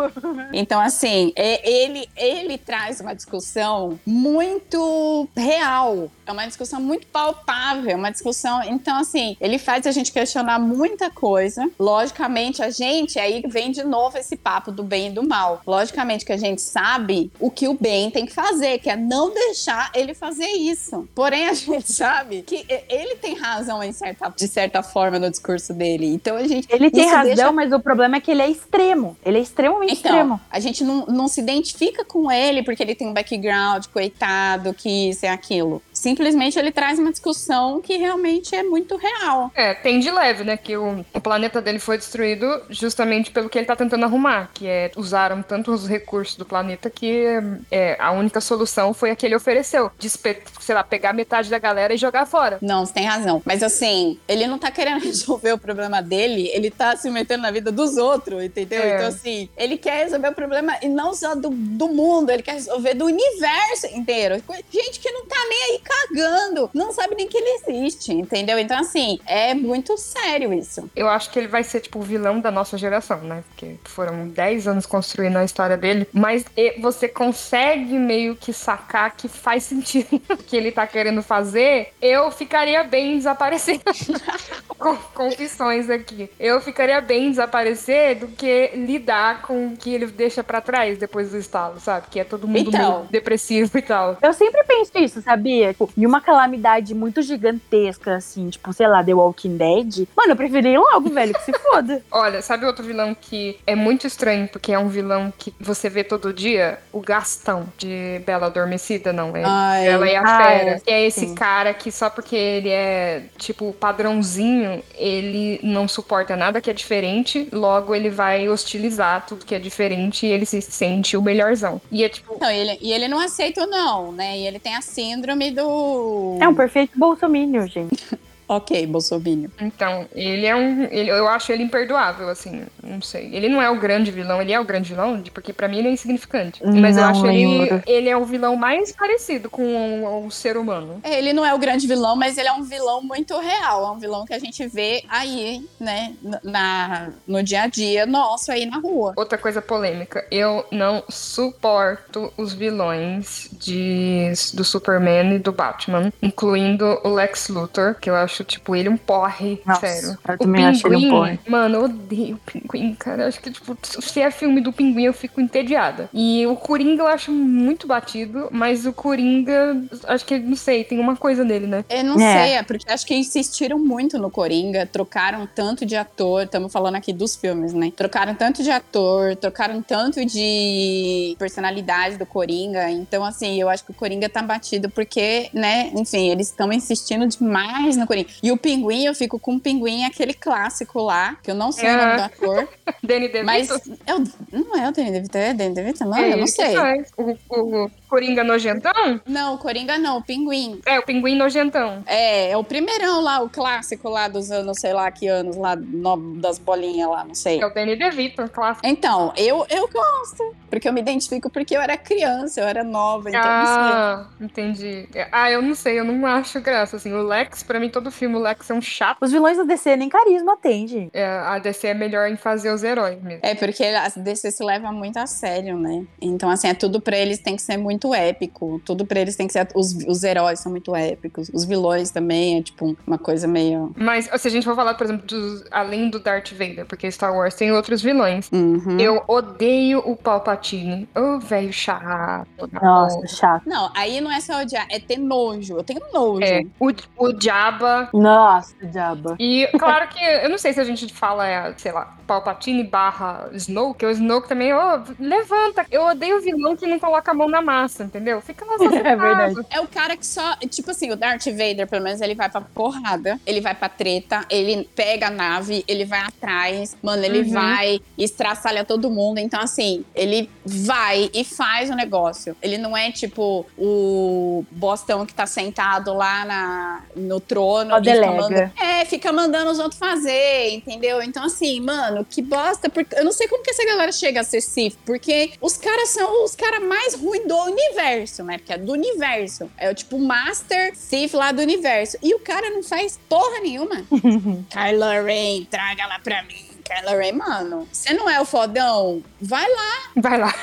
Então, assim, é- ele, ele traz uma discussão muito real. É uma discussão muito palpável, é uma discussão. Então, assim, ele faz a gente questionar muita coisa. Logicamente, a gente, aí vem de novo esse papo do bem e do mal. Logicamente que a gente sabe o que o bem tem que fazer, que é não deixar ele fazer isso. Porém, a gente sabe que ele tem razão em certa, de certa forma no discurso dele. Então, a gente. Ele tem razão, deixa mas o problema é que ele é extremo. Ele é extremamente então, extremo. a gente não, não se identifica com ele porque ele tem um background, coitado, que isso e aquilo. Simplesmente ele traz uma discussão que realmente é muito real. É, tem de leve, né? Que o, o planeta dele foi destruído justamente pelo que ele tá tentando arrumar, que é usaram tanto os recursos do planeta que é, a única solução foi a que ele ofereceu. Despe sei lá, pegar metade da galera e jogar fora. Não, você tem razão. Mas assim, ele não tá querendo resolver o problema dele, ele tá se metendo na vida dos outros, entendeu? É. Então, assim, ele quer resolver o problema e não só do, do mundo, ele quer resolver do universo inteiro. Gente que não tá nem aí cagando, não sabe nem que ele existe, entendeu? Então, assim, é muito sério isso. Eu acho que ele vai ser, tipo, o vilão da nossa geração, né? Porque foram 10 anos construindo a história dele. Mas você consegue meio que sacar que faz sentido o que ele tá querendo fazer. Eu ficaria bem em desaparecer. Com- Confissões aqui. Eu ficaria bem em desaparecer do que lidar com o que ele deixa pra trás depois do estalo, sabe? Que é todo mundo Então. meio depressivo e tal. Eu sempre penso isso, sabia? Tipo, em uma calamidade muito gigantesca, assim, tipo, sei lá, The Walking Dead. Mano, eu preferi ir logo, velho, que se foda. Olha, sabe outro vilão que é muito estranho, porque é um vilão que você vê todo dia? O Gastão, de Bela Adormecida, não é? Ai, Ela é a Ah, fera. é. Que é esse Sim. cara que só porque ele é, tipo, padrãozinho, ele não suporta nada que é diferente, logo ele vai hostilizar tudo que é diferente e ele se sente o melhorzão. E é tipo, Não, ele, e ele não aceita o não, né? E ele tem a síndrome do. É um perfeito bolsominion, gente. Ok, Bolsonaro. então, ele é um. ele- eu acho ele imperdoável, assim. Não sei. Ele não é o grande vilão, ele é o grande vilão, porque pra mim ele é insignificante. Mas eu Não acho ele. Ele é o vilão mais parecido com o, o ser humano. É, Ele não é o grande vilão, mas ele é um vilão muito real. É um vilão que a gente vê aí, né, na, no dia a dia nosso aí na rua. Outra coisa polêmica, eu não suporto os vilões de, do Superman e do Batman, incluindo o Lex Luthor, que eu acho, tipo, ele um porre, Nossa, sério. eu o também acho ele um porre. mano, eu odeio o Pinguim, cara. Eu acho que, tipo, se é filme do Pinguim, eu fico entediada. E o Coringa eu acho muito batido, mas o Coringa, acho que, não sei, tem uma coisa nele, né? Eu não É. sei, é porque acho que insistiram muito no Coringa, trocaram tanto de ator, estamos falando aqui dos filmes, né? Trocaram tanto de ator, trocaram tanto de personalidade do Coringa. Então, assim, eu acho que o Coringa tá batido porque, né, enfim, eles estão insistindo demais no Coringa. E o Pinguim, eu fico com o Pinguim, aquele clássico lá, que eu não sei o nome Ah. do ator, Danny DeVito. mas é o- não é o Danny DeVito, é Danny DeVito? Não, é eu não sei. faz. O, o Coringa nojentão? Não, o Coringa não, o Pinguim. É, o Pinguim nojentão. É, é o primeirão lá, o clássico lá dos anos, sei lá que anos, lá no- das bolinhas lá, não sei. É o Danny DeVito, clássico. Então, eu, eu gosto, porque eu me identifico porque eu era criança, eu era nova, então não sei. Ah, entendi. Ah, eu não sei, eu não acho graça, assim. O Lex, pra mim, todo filme, o Lex é um chato. Os vilões da DC nem carisma tem, gente. É, a DC é melhor em fazer os heróis mesmo. É porque a DC se leva muito a sério, né? Então, assim, é tudo pra eles tem que ser muito épico. Tudo pra eles tem que ser. Os, os heróis são muito épicos. Os vilões também é, tipo, uma coisa meio. Mas se a gente for falar, por exemplo, dos, além do Darth Vader, porque Star Wars tem outros vilões. Uhum. Eu odeio o Palpatine. Ô, velho chato. Nossa, chato. Não, aí não é só odiar, é ter nojo. Eu tenho nojo. É, o, o Jabba. Nossa, diaba. E claro que eu não sei se a gente fala, é, sei lá, Palpatine barra Snoke, que o Snoke também, ô, levanta. Eu odeio o vilão que não coloca a mão na massa, entendeu? Fica lá É verdade. É o cara que só. Tipo assim, o Darth Vader, pelo menos, ele vai pra porrada, ele vai pra treta, ele pega a nave, ele vai atrás, mano, ele Uhum. vai e estraçalha todo mundo. Então, assim, ele vai e faz o negócio. Ele não é tipo o bostão que tá sentado lá na, no trono. Só e fica mandando- é, fica mandando os outros fazer, entendeu? Então, assim, mano, que bosta. Porque eu não sei como que essa galera chega a ser Sith, porque os caras são os caras mais ruins do universo, né? Porque é do universo. É o tipo Master Sith lá do universo. E o cara não faz porra nenhuma. Kylo Ren, traga lá pra mim. Kylo Ren, mano, você não é o fodão? Vai lá. Vai lá.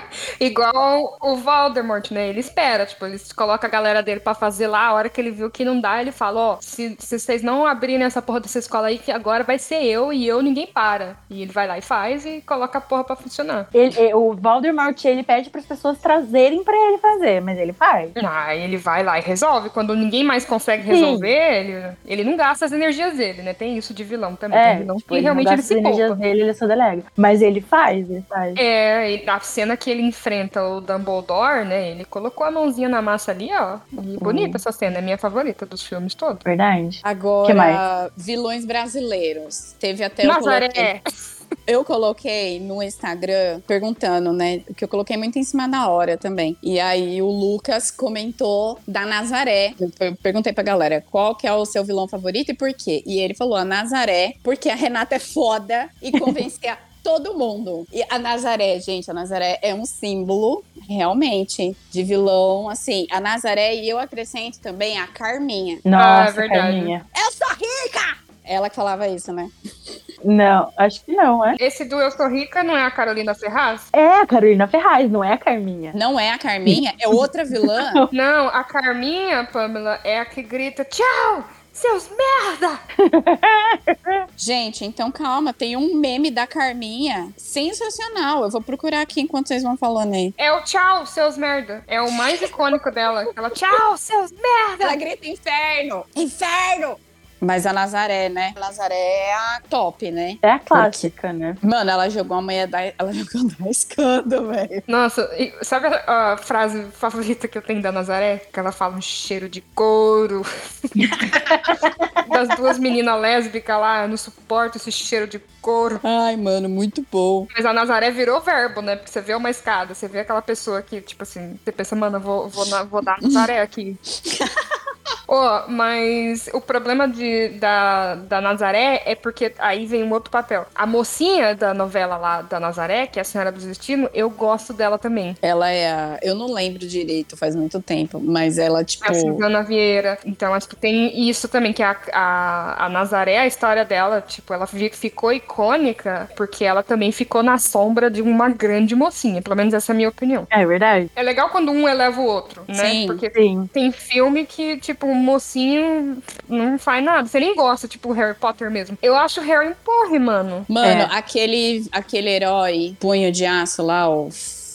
Igual o Voldemort, né? Ele espera, tipo, ele coloca a galera dele pra fazer lá. A hora que ele viu que não dá, ele fala: Ó, se, se vocês não abrirem essa porra dessa escola aí, que agora vai ser eu e eu ninguém para. E ele vai lá e faz e coloca a porra pra funcionar. Ele- eh, o Voldemort, ele pede para as pessoas trazerem pra ele fazer, mas ele faz. Aí ele vai lá e resolve. Quando ninguém mais consegue resolver, ele, ele não gasta as energias dele, né? Tem isso de vilão também. É, vilão tipo, que ele realmente não ele se as energias poupa. dele, ele só delega. Mas ele faz, ele faz. É, a cena que ele enfrenta o Dumbledore, né? Ele colocou a mãozinha na massa ali, ó. E bonita essa cena, é minha favorita dos filmes todos. Verdade. Agora, Que mais? vilões brasileiros. Teve até eu coloquei, Nazaré! eu coloquei no Instagram perguntando, né? Que eu coloquei muito em cima da hora também. E aí o Lucas comentou da Nazaré. Eu per- perguntei pra galera qual que é o seu vilão favorito e por quê. E ele falou a Nazaré, porque a Renata é foda e convencia todo mundo. E a Nazaré, gente, a Nazaré é um símbolo, realmente, de vilão. Assim, a Nazaré e eu acrescento também a Carminha. Nossa, é verdade. Carminha. Eu sou rica! Ela que falava isso, né? Não, acho que não, é? Esse do Eu Sou Rica não é a Carolina Ferraz? É a Carolina Ferraz, não é a Carminha. Não é a Carminha, é outra vilã. Não, a Carminha, Pamela, é a que grita tchau, seus merda! Gente, então calma, tem um meme da Carminha sensacional. Eu vou procurar aqui enquanto vocês vão falando aí. É o tchau, seus merda. É o mais icônico dela. Ela, tchau, seus merda! Ela grita inferno! Inferno! Mas a Nazaré, né? A Nazaré é a top, né? É a clássica, né? Mano, ela jogou a manhã da. Ela jogou da escândalo, velho. Nossa, e sabe a, a frase favorita que eu tenho da Nazaré? Que ela fala um cheiro de couro. das duas meninas lésbicas lá, eu não suporto esse cheiro de couro. Ai, mano, muito bom. Mas a Nazaré virou verbo, né? Porque você vê uma escada, você vê aquela pessoa que, tipo assim, você pensa, mano, eu vou, vou, na- vou dar Nazaré aqui. Ô, mas o problema de, da, da Nazaré é porque aí vem um outro papel. A mocinha da novela lá da Nazaré, que é a Senhora do Destino, eu gosto dela também. Ela é a. Eu não lembro direito, faz muito tempo. Mas ela, tipo. A Suzana Vieira. Então, acho que tem isso também, que a, a, a Nazaré, a história dela, tipo, ela fi- ficou icônica porque ela também ficou na sombra de uma grande mocinha. Pelo menos essa é a minha opinião. É verdade. É legal quando um eleva o outro, né? Sim. Porque Sim. tem filme que, tipo, mocinho não faz nada. Você nem gosta, tipo, o Harry Potter mesmo. Eu acho o Harry um porre, mano. Mano, É. aquele, aquele herói punho de aço lá, o.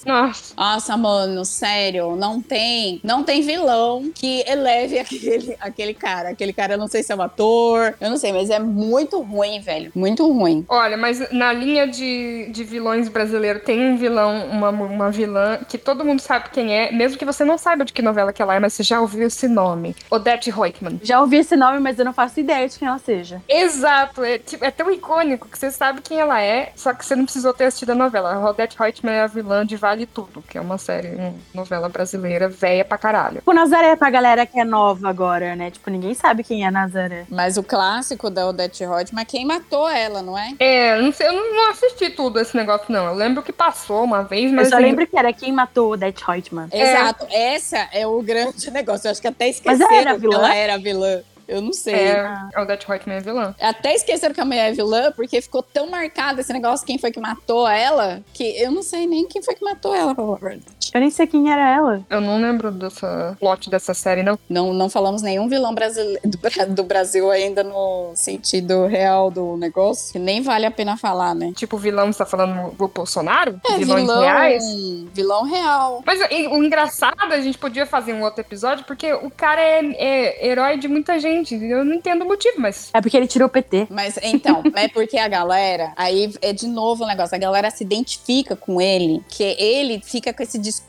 Nossa. Nossa, mano, sério, não tem, não tem vilão que eleve aquele, aquele cara. Aquele cara, eu não sei se é um ator, eu não sei, mas é muito ruim, velho. Muito ruim. Olha, mas na linha de, de vilões brasileiros tem um vilão, uma, uma vilã que todo mundo sabe quem é, mesmo que você não saiba de que novela que ela é, mas você já ouviu esse nome. Odette Reutemann. Já ouvi esse nome, mas eu não faço ideia de quem ela seja. Exato, é, tipo, é tão icônico que você sabe quem ela é, só que você não precisou ter assistido a novela. A Odette Reutemann é a vilã de Vale Tudo, que é uma série, uma novela brasileira velha pra caralho. Tipo, Nazaré pra galera que é nova agora, né? Tipo, ninguém sabe quem é Nazaré. Mas o clássico da Odette Rodman é quem matou ela, não é? É, eu não sei, eu não, assisti tudo esse negócio, não. Eu lembro que passou uma vez, mas. eu só assim, lembro que era quem matou Odette Reutemann. Exato, essa é o grande negócio. Eu acho que até Mas esqueceram ela era que vilã? ela era vilã. Eu não sei. É, a Odette Reutemann é vilã. Até esqueceram que a mulher é vilã, porque ficou tão marcado esse negócio, quem foi que matou ela, que eu não sei nem quem foi que matou ela, pra falar. Eu nem sei quem era ela. Eu não lembro dessa plot dessa série, não. Não, não falamos nenhum vilão brasileiro, do, Bra- do Brasil ainda no sentido real do negócio, que nem vale a pena falar, né? Tipo, o vilão, você tá falando do Bolsonaro? É, Vilões vilão, reais? vilão real. Mas e, o engraçado, a gente podia fazer um outro episódio, porque o cara é, é herói de muita gente. Eu não entendo o motivo, mas. É porque ele tirou o PT. Mas então, é porque a galera, aí é de novo o negócio, a galera se identifica com ele, que ele fica com esse discurso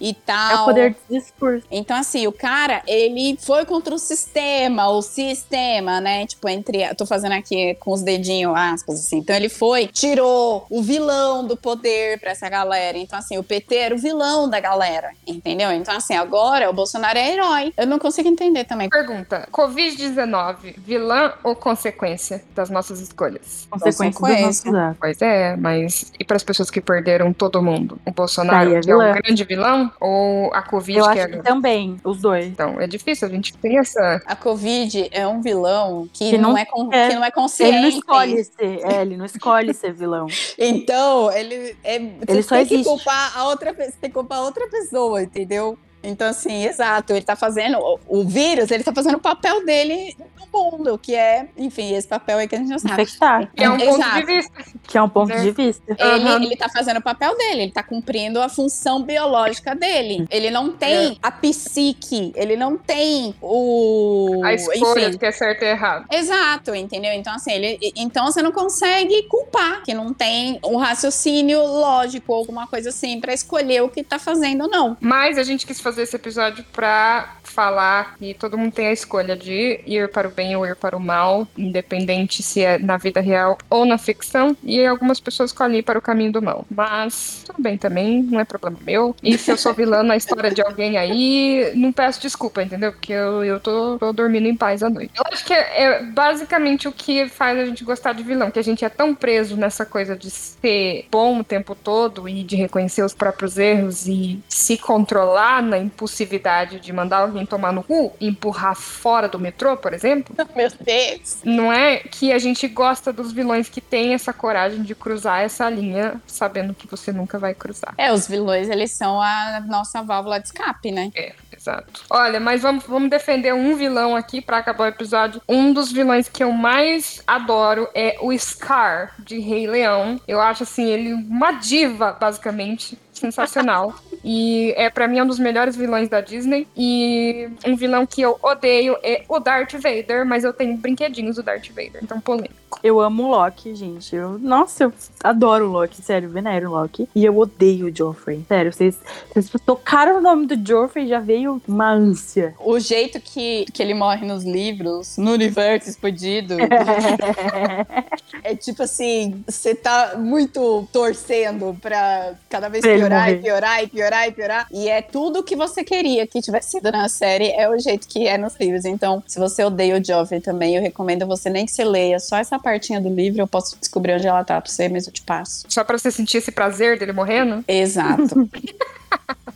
e tal. É o poder de discurso. Então, assim, o cara, ele foi contra o sistema, o sistema, né? Tipo, entre. Eu tô fazendo aqui com os dedinhos, aspas, assim. Então, ele foi, tirou o vilão do poder pra essa galera. Então, assim, o PT era o vilão da galera, entendeu? Então, assim, agora o Bolsonaro é herói. Eu não consigo entender também. Pergunta: Covid-19, vilã ou consequência das nossas escolhas? Consequência Consequência. Pois é, mas e para as pessoas que perderam todo mundo? O Bolsonaro é é o vilã. Grande vilão ou a Covid Eu que acho é. que também, os dois. Então, é difícil, a gente tem essa. A Covid é um vilão que, Que não, não é, con- é. que não é consciente. Ele não escolhe ser, é, ele não escolhe ser vilão. Então, ele é. Ele você só tem que existe. culpar a outra pessoa, você tem que culpar a outra pessoa, entendeu? Então, assim, exato, ele tá fazendo. O, o vírus, ele tá fazendo o papel dele no mundo, que é, enfim, esse papel aí que a gente não sabe. Infectar, Que é um ponto Exato. de vista. que é um ponto Né? de vista. Ele, Aham. ele tá fazendo o papel dele, ele tá cumprindo a função biológica dele. Ele não tem a psique, ele não tem o. A escolha enfim, que é certo e errado. Exato, entendeu? Então, assim, ele, então você não consegue culpar que não tem um raciocínio lógico ou alguma coisa assim pra escolher o que tá fazendo ou não. Mas a gente quis fazer esse episódio pra falar que todo mundo tem a escolha de ir para o bem ou ir para o mal, independente se é na vida real ou na ficção. E algumas pessoas escolhem ir para o caminho do mal. Mas tudo bem também, não é problema meu. E se eu sou vilã na história de alguém aí, não peço desculpa, entendeu? Porque eu, eu tô, tô dormindo em paz à noite. Eu acho que é, é basicamente o que faz a gente gostar de vilão, que a gente é tão preso nessa coisa de ser bom o tempo todo e de reconhecer os próprios erros e se controlar na impulsividade de mandar alguém tomar no cu, e empurrar fora do metrô, por exemplo. Meu Deus. Não é que a gente gosta dos vilões que têm essa coragem de cruzar essa linha sabendo que você nunca vai cruzar. É, os vilões, eles são a nossa válvula de escape, né? É, exato. Olha, mas vamos, vamos defender um vilão aqui pra acabar o episódio. Um dos vilões que eu mais adoro é o Scar, de Rei Leão. Eu acho, assim, ele uma diva, basicamente. Sensacional. e é para mim um dos melhores vilões da Disney. E um vilão que eu odeio é o Darth Vader, mas eu tenho brinquedinhos do Darth Vader, então polêmico. Eu amo o Loki, gente. Eu, nossa, eu adoro o Loki, sério, venero o Loki. E eu odeio o Joffrey. Sério, vocês, vocês tocaram o nome do Joffrey já veio uma ânsia. O jeito que, que ele morre nos livros, no universo expandido, é tipo assim, você tá muito torcendo pra cada vez ele piorar e piorar e piorar e piorar. E é tudo que você queria que tivesse sido na série, é o jeito que é nos livros. Então, se você odeia o Joffrey também, eu recomendo você nem que você leia só essa partinha do livro, eu posso descobrir onde ela tá pra você, mas eu te passo. Só pra você sentir esse prazer dele morrendo? Exato.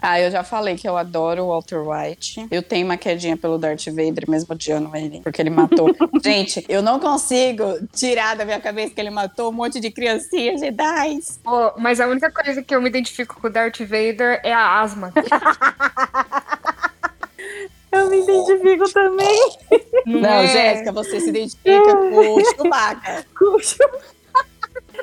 Ah, eu já falei que eu adoro o Walter White. Eu tenho uma quedinha pelo Darth Vader, mesmo odiando ele, porque ele matou. Gente, eu não consigo tirar da minha cabeça que ele matou um monte de criancinhas Jedi. Pô, mas a única coisa que eu me identifico com o Darth Vader é a asma. Eu me identifico também. Não, Não, é... Jéssica, você se identifica com o Chewbacca. com o Chewbacca.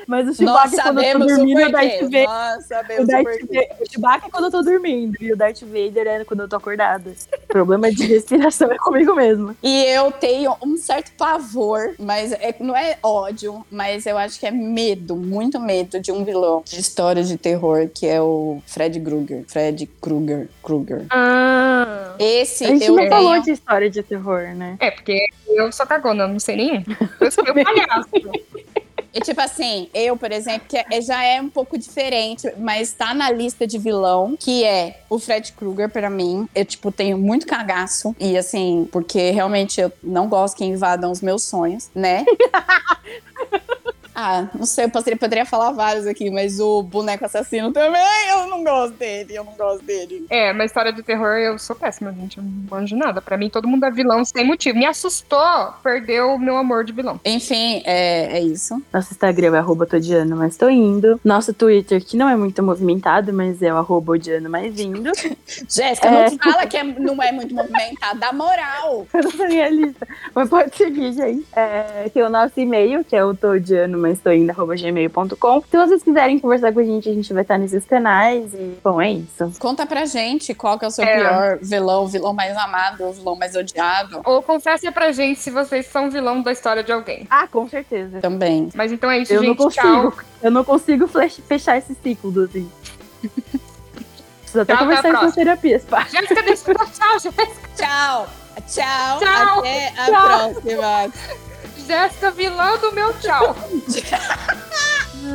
Mas o Nós Chewbacca, quando eu tô o dormindo, o Darth. Vader. Nós O, sabemos o Darth. Vader, o Chewbacca é quando eu tô dormindo. E o Darth Vader é quando eu tô acordada. Problema de respiração é comigo mesmo. E eu tenho um certo pavor, mas é- não é ódio, mas eu acho que é medo, muito medo de um vilão de história de terror, que é o Fred Krueger. Fred Krueger. Krueger. Ah. Esse A gente eu não tenho. falou de história de terror, né? É, porque eu sou cagona, não sei nenhum. Eu sou meio palhaço. E tipo assim, eu, por exemplo, que é- já é um pouco diferente, mas tá na lista de vilão, que é o Fred Krueger pra mim. Eu, tipo, tenho muito cagaço. E assim, porque realmente eu não gosto que invadam os meus sonhos, né? Ah, não sei, eu poderia, poderia falar vários aqui, mas o boneco assassino também, eu não gosto dele, eu não gosto dele. É, mas história de terror eu sou péssima, gente. Eu não manjo nada. Pra mim, todo mundo é vilão sem motivo. Me assustou, perdeu o meu amor de vilão. Enfim, é, é isso. Nosso Instagram é arroba todiano, mas tô indo. Nosso Twitter, que não é muito movimentado, mas é o arroba odiano mais indo. Jéssica, É. não fala que é- não é muito movimentado, dá moral. Eu não sei a lista. Mas pode seguir, gente. É, tem o nosso e-mail, que é o todiano, mas tô indo, arroba gmail.com. Se vocês quiserem conversar com a gente, a gente vai estar nesses canais. E, bom, é isso. Conta pra gente qual que é o seu É. pior vilão, o vilão mais amado, o vilão mais odiado. Ou confessem pra gente se vocês são vilão da história de alguém. Ah, com certeza. Também. Mas então é isso, Eu gente. não consigo. Tchau. Eu não consigo fechar esse ciclo, assim. Preciso até Tchau, conversar com a próxima. terapia, pá. Jéssica, deixa eu tchau, Jéssica. Tchau! Tchau! Tchau. Até a Tchau. próxima! Jéssica, vilã do meu tchau.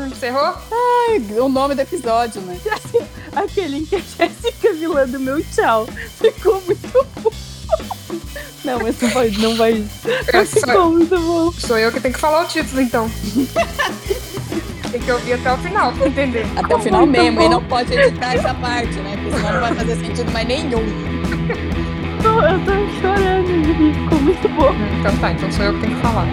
Encerrou? O nome do episódio, né? Aquele em que a Jéssica vilã do meu tchau. Ficou muito bom. Não, mas não vai. Não vai. Ficou muito bom. Sou eu que tenho que falar o título, então. Tem que ouvir até o final pra entender. Até o final muito mesmo, bom. e não pode editar essa parte, né? Porque senão não vai fazer sentido mais nenhum. Tô- eu tô chorando de. Ficou muito bom. Então tá, então sou eu que tenho que falar.